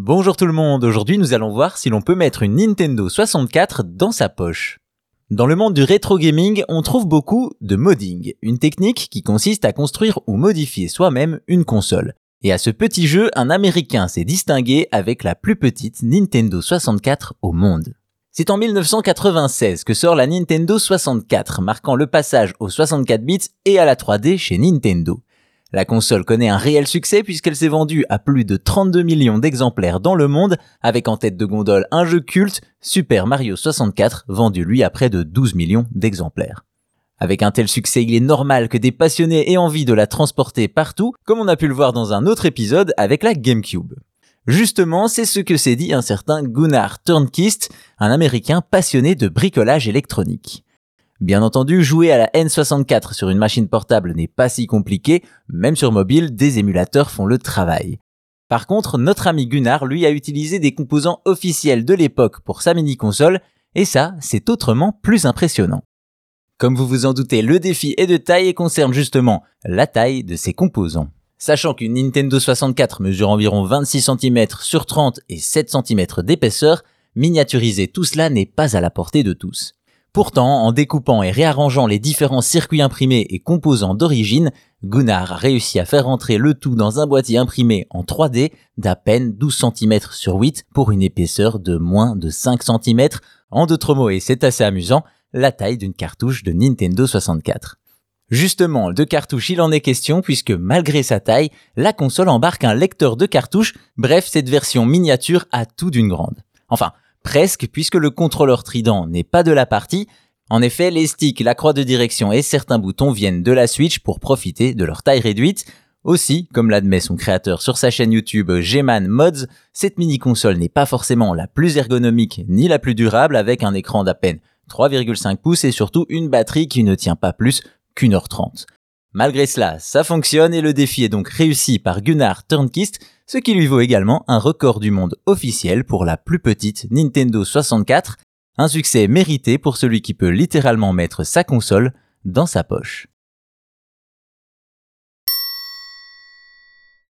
Bonjour tout le monde, aujourd'hui nous allons voir si l'on peut mettre une Nintendo 64 dans sa poche. Dans le monde du rétro gaming, on trouve beaucoup de modding, une technique qui consiste à construire ou modifier soi-même une console. Et à ce petit jeu, un Américain s'est distingué avec la plus petite Nintendo 64 au monde. C'est en 1996 que sort la Nintendo 64, marquant le passage aux 64 bits et à la 3D chez Nintendo. La console connaît un réel succès puisqu'elle s'est vendue à plus de 32 millions d'exemplaires dans le monde, avec en tête de gondole un jeu culte, Super Mario 64, vendu lui à près de 12 millions d'exemplaires. Avec un tel succès, il est normal que des passionnés aient envie de la transporter partout, comme on a pu le voir dans un autre épisode avec la GameCube. Justement, c'est ce que s'est dit un certain Gunnar Turnquist, un américain passionné de bricolage électronique. Bien entendu, jouer à la N64 sur une machine portable n'est pas si compliqué, même sur mobile, des émulateurs font le travail. Par contre, notre ami Gunnar, lui, a utilisé des composants officiels de l'époque pour sa mini-console, et ça, c'est autrement plus impressionnant. Comme vous vous en doutez, le défi est de taille et concerne justement la taille de ses composants. Sachant qu'une Nintendo 64 mesure environ 26 cm sur 30 et 7 cm d'épaisseur, miniaturiser tout cela n'est pas à la portée de tous. Pourtant, en découpant et réarrangeant les différents circuits imprimés et composants d'origine, Gunnar a réussi à faire entrer le tout dans un boîtier imprimé en 3D d'à peine 12 cm sur 8 pour une épaisseur de moins de 5 cm. En d'autres mots, et c'est assez amusant, la taille d'une cartouche de Nintendo 64. Justement, de cartouche il en est question puisque malgré sa taille, la console embarque un lecteur de cartouches, bref cette version miniature a tout d'une grande. Enfin, Presque, puisque le contrôleur trident n'est pas de la partie. En effet, les sticks, la croix de direction et certains boutons viennent de la Switch pour profiter de leur taille réduite. Aussi, comme l'admet son créateur sur sa chaîne YouTube Gman Mods, cette mini-console n'est pas forcément la plus ergonomique ni la plus durable avec un écran d'à peine 3,5 pouces et surtout une batterie qui ne tient pas plus qu'une heure 30. Malgré cela, ça fonctionne et le défi est donc réussi par Gunnar Turnquist, ce qui lui vaut également un record du monde officiel pour la plus petite Nintendo 64, un succès mérité pour celui qui peut littéralement mettre sa console dans sa poche.